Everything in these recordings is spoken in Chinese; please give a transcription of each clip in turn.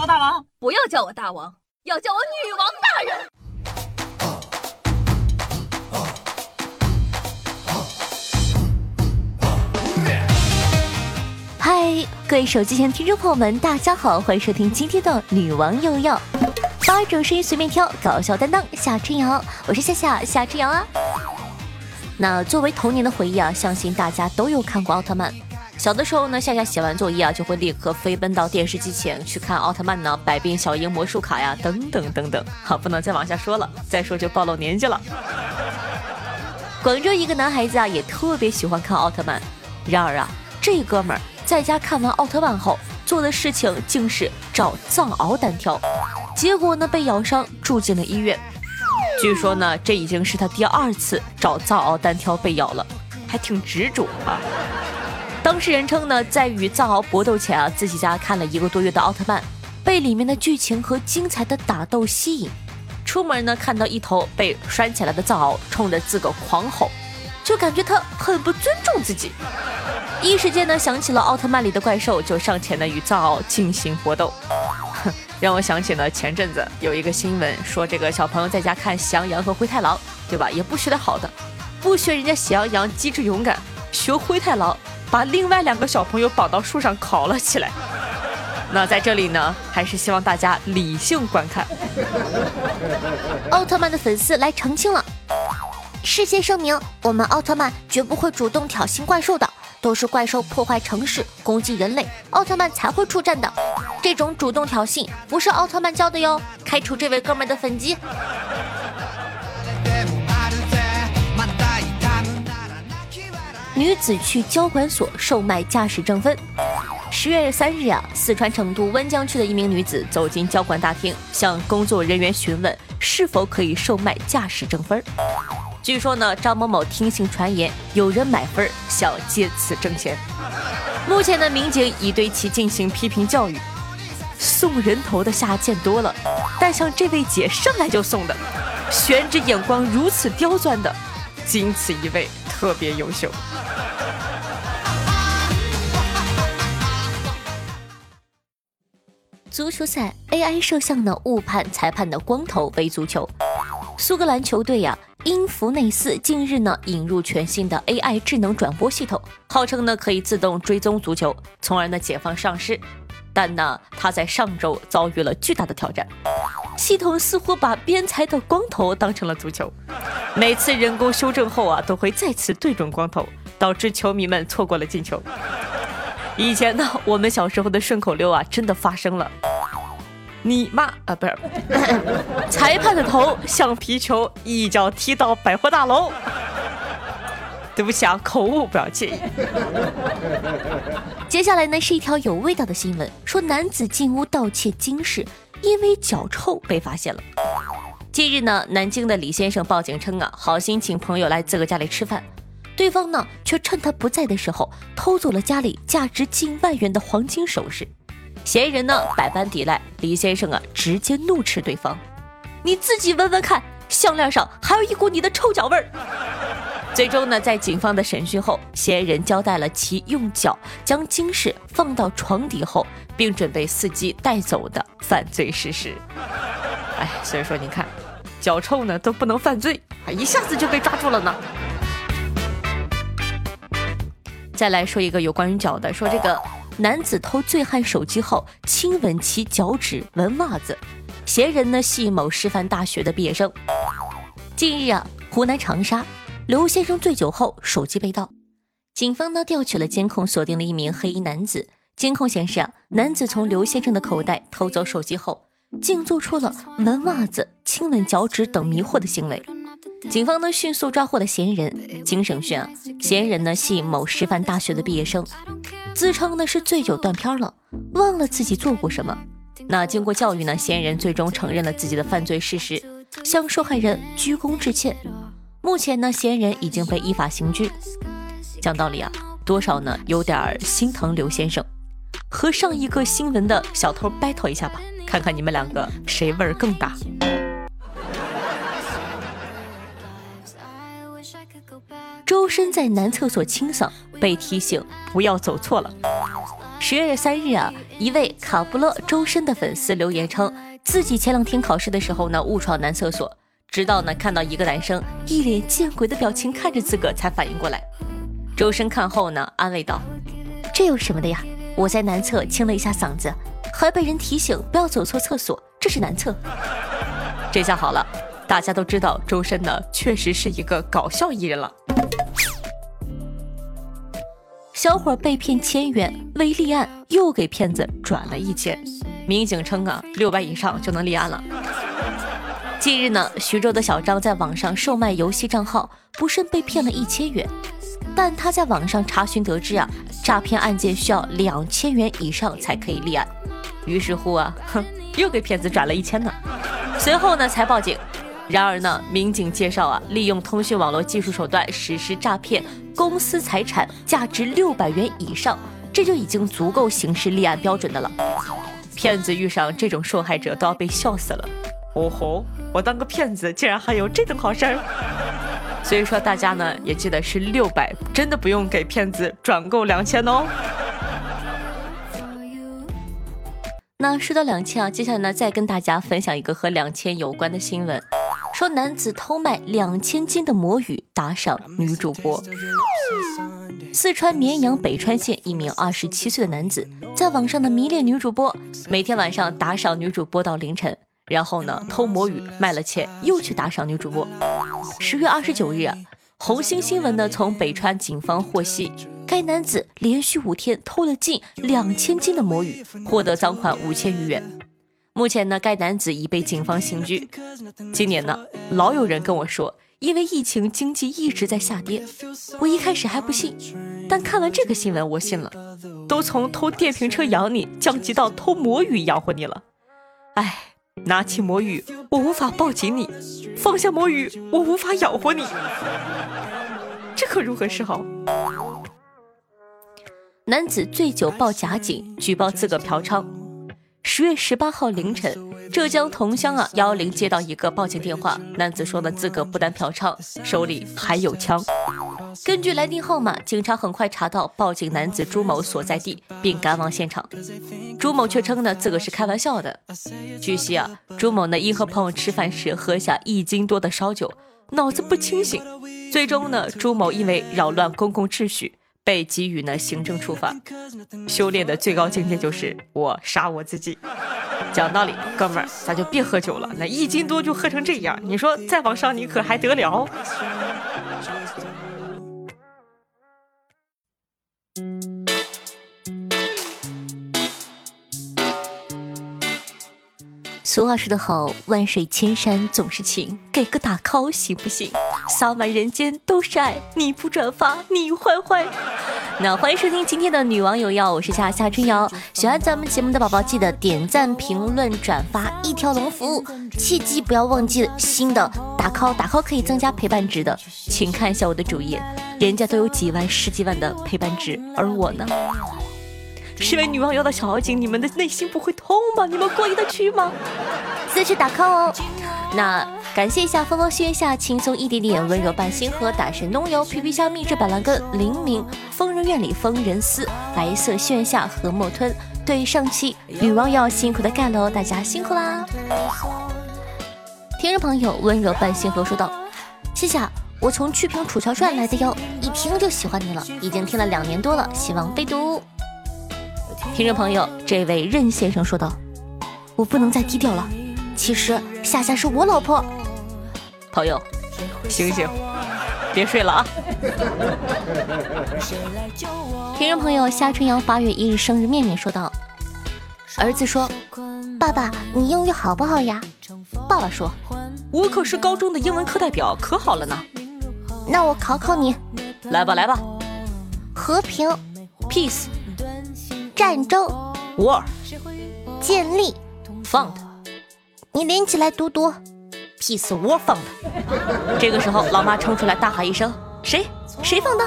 我大王，不要叫我大王，要叫我女王大人。嗨，各位手机前听众朋友们，大家好，欢迎收听今天的女王又要八种声音随便挑，搞笑担当夏春瑶，我是夏夏夏春瑶啊。那作为童年的回忆啊，相信大家都有看过奥特曼。小的时候呢，夏夏写完作业啊，就会立刻飞奔到电视机前去看奥特曼呢，百变小樱魔术卡呀，等等等等。好，不能再往下说了，再说就暴露年纪了。广州一个男孩子啊，也特别喜欢看奥特曼。然而啊，这哥们儿在家看完奥特曼后，做的事情竟是找藏獒单挑，结果呢被咬伤，住进了医院。据说呢，这已经是他第二次找藏獒单挑被咬了，还挺执着啊。当事人称呢，在与藏獒搏斗前啊，自己家看了一个多月的奥特曼，被里面的剧情和精彩的打斗吸引。出门呢，看到一头被拴起来的藏獒冲着自个狂吼，就感觉他很不尊重自己。一时间呢，想起了奥特曼里的怪兽，就上前呢与藏獒进行搏斗。哼，让我想起了前阵子有一个新闻，说这个小朋友在家看《喜羊羊和灰太狼》，对吧？也不学点好的，不学人家喜羊羊机智勇敢，学灰太狼。把另外两个小朋友绑到树上烤了起来。那在这里呢，还是希望大家理性观看。奥特曼的粉丝来澄清了，事先声明，我们奥特曼绝不会主动挑衅怪兽的，都是怪兽破坏城市、攻击人类，奥特曼才会出战的。这种主动挑衅不是奥特曼教的哟，开除这位哥们的粉籍。女子去交管所售卖驾驶证分。十月三日啊，四川成都温江区的一名女子走进交管大厅，向工作人员询问是否可以售卖驾驶证分。据说呢，张某某听信传言，有人买分想借此挣钱。目前呢，民警已对其进行批评教育。送人头的下见多了，但像这位姐上来就送的，选址眼光如此刁钻的，仅此一位。特别优秀。足球赛 AI 摄像呢误判裁判的光头为足球。苏格兰球队呀，英弗内斯近日呢引入全新的 AI 智能转播系统，号称呢可以自动追踪足球，从而呢解放上市。但呢，他在上周遭遇了巨大的挑战。系统似乎把边裁的光头当成了足球，每次人工修正后啊，都会再次对准光头，导致球迷们错过了进球。以前呢，我们小时候的顺口溜啊，真的发生了。你妈啊，不是，裁判的头像皮球，一脚踢到百货大楼。对不起啊，口误，不要介意。接下来呢，是一条有味道的新闻，说男子进屋盗窃金饰。因为脚臭被发现了。近日呢，南京的李先生报警称啊，好心请朋友来自个家里吃饭，对方呢却趁他不在的时候偷走了家里价值近万元的黄金首饰。嫌疑人呢百般抵赖，李先生啊直接怒斥对方：“你自己闻闻看，项链上还有一股你的臭脚味儿。”最终呢，在警方的审讯后，嫌疑人交代了其用脚将金饰放到床底后，并准备伺机带走的犯罪事实。哎，所以说你看，脚臭呢都不能犯罪，一下子就被抓住了呢。再来说一个有关于脚的，说这个男子偷醉汉手机后亲吻其脚趾、闻袜子，嫌疑人呢系某师范大学的毕业生。近日啊，湖南长沙。刘先生醉酒后手机被盗，警方呢调取了监控，锁定了一名黑衣男子。监控显示啊，男子从刘先生的口袋偷走手机后，竟做出了闻袜子、亲吻脚趾等迷惑的行为。警方呢迅速抓获了嫌疑人。经审讯啊，嫌疑人呢系某师范大学的毕业生，自称呢是醉酒断片了，忘了自己做过什么。那经过教育呢，嫌疑人最终承认了自己的犯罪事实，向受害人鞠躬致歉。目前呢，嫌疑人已经被依法刑拘。讲道理啊，多少呢有点心疼刘先生，和上一个新闻的小偷 battle 一下吧，看看你们两个谁味儿更大。周深在男厕所清扫，被提醒不要走错了。十月三日啊，一位卡布勒周深的粉丝留言称，自己前两天考试的时候呢，误闯男厕所，直到呢看到一个男生一脸见鬼的表情看着自个，才反应过来。周深看后呢，安慰道：“这有什么的呀？我在男厕清了一下嗓子，还被人提醒不要走错厕所，这是男厕。”这下好了，大家都知道周深呢，确实是一个搞笑艺人了。小伙被骗千元，为立案又给骗子转了一千。民警称啊，六百以上就能立案了。近日呢，徐州的小张在网上售卖游戏账号，不慎被骗了一千元。但他在网上查询得知啊，诈骗案件需要两千元以上才可以立案。于是乎啊，哼，又给骗子转了一千呢。随后呢，才报警。然而呢，民警介绍啊，利用通讯网络技术手段实施诈骗，公司财产价值六百元以上，这就已经足够刑事立案标准的了。骗子遇上这种受害者都要被笑死了。哦吼，我当个骗子竟然还有这等好事儿！所以说大家呢也记得是六百，真的不用给骗子转够两千哦。那说到两千啊，接下来呢再跟大家分享一个和两千有关的新闻。说男子偷卖两千斤的魔芋打赏女主播。四川绵阳北川县一名二十七岁的男子在网上的迷恋女主播，每天晚上打赏女主播到凌晨，然后呢偷魔芋卖了钱又去打赏女主播。十月二十九日，红星新闻呢从北川警方获悉，该男子连续五天偷了近两千斤的魔芋，获得赃款五千余元。目前呢，该男子已被警方刑拘。今年呢，老有人跟我说，因为疫情经济一直在下跌。我一开始还不信，但看完这个新闻，我信了。都从偷电瓶车养你，降级到偷魔芋养活你了。哎，拿起魔芋，我无法抱紧你；放下魔芋，我无法养活你。这可如何是好？男子醉酒报假警，举报自个嫖娼。十月十八号凌晨，浙江桐乡啊幺幺零接到一个报警电话，男子说呢自个不但嫖娼，手里还有枪。根据来电号码，警察很快查到报警男子朱某所在地，并赶往现场。朱某却称呢自个是开玩笑的。据悉啊，朱某呢因和朋友吃饭时喝下一斤多的烧酒，脑子不清醒。最终呢，朱某因为扰乱公共秩序。被给予呢行政处罚，修炼的最高境界就是我杀我自己。讲道理，哥们儿，咱就别喝酒了。那一斤多就喝成这样，你说再往上你可还得了？俗话说得好，万水千山总是情，给个打 call 行不行？洒满人间都是爱，你不转发你坏坏。那欢迎收听今天的女网友要，我是夏夏春瑶。喜欢咱们节目的宝宝记得点赞、评论、转发一条龙服务，切记不要忘记新的打 call，打 call 可以增加陪伴值的，请看一下我的主页，人家都有几万、十几万的陪伴值，而我呢？身为女王妖的小妖精，你们的内心不会痛吗？你们过意得去吗？继续打 call 哦。那感谢一下风风月下轻松一点点温柔伴星河打神东游皮皮虾秘制板蓝根灵敏疯人院里疯人思白色炫下和墨吞对上期女王要辛苦的盖楼，大家辛苦啦！听众朋友温柔伴星河说道：谢谢啊，我从曲屏楚乔传来的哟，一听就喜欢你了，已经听了两年多了，希望被读。听众朋友，这位任先生说道：“我不能再低调了。其实夏夏是我老婆。”朋友，醒醒，别睡了啊！听众朋友，夏春阳八月一日生日面面说道：“儿子说，爸爸，你英语好不好呀？”爸爸说：“我可是高中的英文课代表，可好了呢。”那我考考你，来吧来吧，和平，peace。战争，war，建立，found，你连起来读读，peace war found。这个时候，老妈冲出来大喊一声：“谁？谁放的？”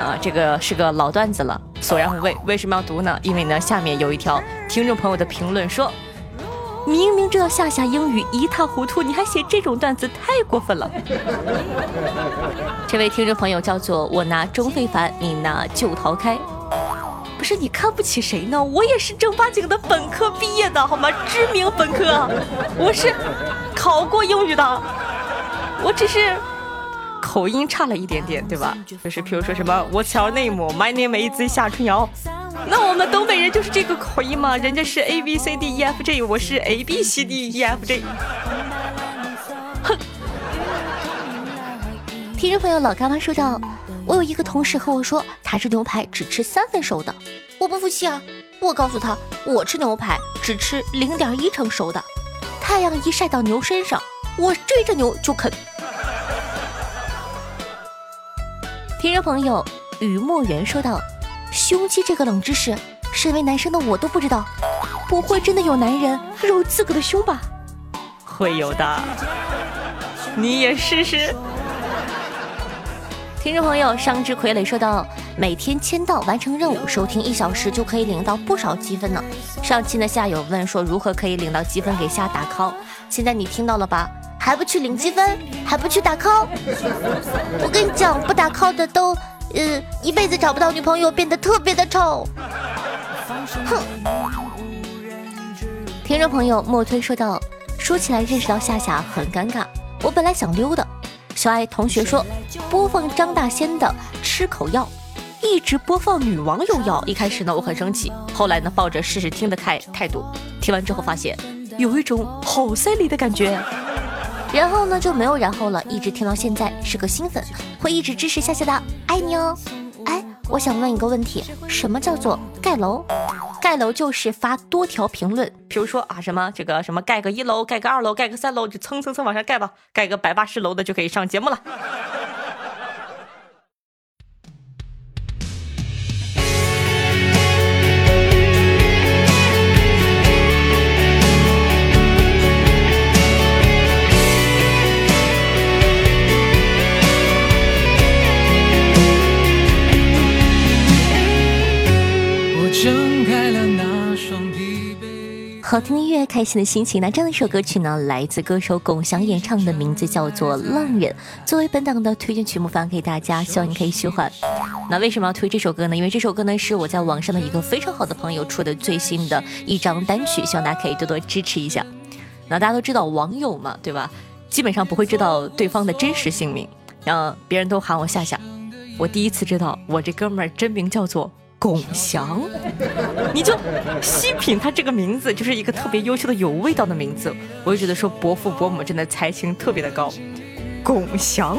啊，这个是个老段子了，索然无味。为什么要读呢？因为呢，下面有一条听众朋友的评论说：“明明知道夏夏英语一塌糊涂，你还写这种段子，太过分了。”这位听众朋友叫做我拿钟非凡，你拿旧桃开。不是你看不起谁呢？我也是正八经的本科毕业的，好吗？知名本科，我是考过英语的，我只是口音差了一点点，对吧？就是比如说什么 What's your name? My name is 夏春瑶。那我们东北人就是这个口音嘛？人家是 A B C D E F G，我是 A B C D E F G。哼！听众朋友老干妈说道：“我有一个同事和我说，他吃牛排只吃三分熟的，我不服气啊！我告诉他，我吃牛排只吃零点一成熟的。太阳一晒到牛身上，我追着牛就啃。”听众朋友雨墨缘说道。胸肌这个冷知识，身为男生的我都不知道。不会真的有男人揉自个的胸吧？会有的，你也试试。听众朋友上之傀儡说道：“每天签到完成任务，收听一小时就可以领到不少积分呢。上期呢夏友问说如何可以领到积分给夏打 call，现在你听到了吧？还不去领积分，还不去打 call？我跟你讲，不打 call 的都。嗯，一辈子找不到女朋友，变得特别的丑。哼！听众朋友莫推说道：“说起来认识到夏夏很尴尬，我本来想溜的。小爱同学说播放张大仙的吃口药，一直播放女王有药。一开始呢我很生气，后来呢抱着试试听的态态度，听完之后发现有一种好犀利的感觉。然后呢就没有然后了，一直听到现在是个新粉，会一直支持夏夏的，爱你哦。哎，我想问一个问题，什么叫做盖楼？盖楼就是发多条评论，比如说啊什么这个什么盖个一楼，盖个二楼，盖个三楼，就蹭蹭蹭往上盖吧，盖个百八十楼的就可以上节目了。好听的音乐，开心的心情。那这样一首歌曲呢，来自歌手龚翔演唱的，名字叫做《浪人》，作为本档的推荐曲目发给大家，希望你可以喜欢。那为什么要推这首歌呢？因为这首歌呢是我在网上的一个非常好的朋友出的最新的一张单曲，希望大家可以多多支持一下。那大家都知道网友嘛，对吧？基本上不会知道对方的真实姓名，然后别人都喊我夏夏，我第一次知道我这哥们儿真名叫做。龚翔，你就细品他这个名字，就是一个特别优秀的、有味道的名字。我就觉得说伯父伯母真的才情特别的高。龚翔，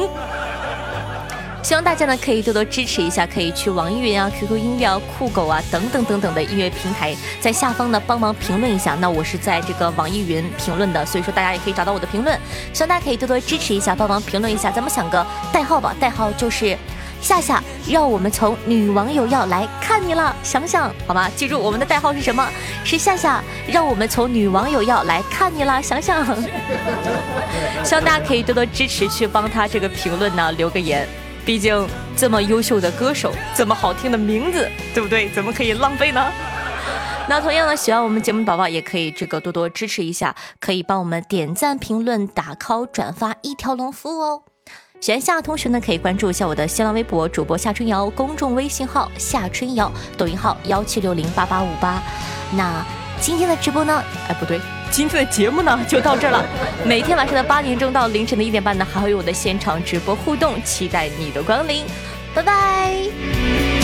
希望大家呢可以多多支持一下，可以去网易云啊、QQ 音乐啊、酷狗啊等等等等的音乐平台，在下方呢帮忙评论一下。那我是在这个网易云评论的，所以说大家也可以找到我的评论。希望大家可以多多支持一下，帮忙评论一下。咱们想个代号吧，代号就是。夏夏，让我们从女网友要来看你了，想想好吗？记住我们的代号是什么？是夏夏，让我们从女网友要来看你了，想想。希望大家可以多多支持，去帮他这个评论呢留个言，毕竟这么优秀的歌手，这么好听的名字，对不对？怎么可以浪费呢？那同样呢，喜欢我们节目的宝宝也可以这个多多支持一下，可以帮我们点赞、评论、打 call、转发一条龙服务哦。喜欢夏同学呢，可以关注一下我的新浪微博主播夏春瑶，公众微信号夏春瑶，抖音号幺七六零八八五八。那今天的直播呢？哎，不对，今天的节目呢就到这儿了。每天晚上的八点钟到凌晨的一点半呢，还会有我的现场直播互动，期待你的光临。拜拜。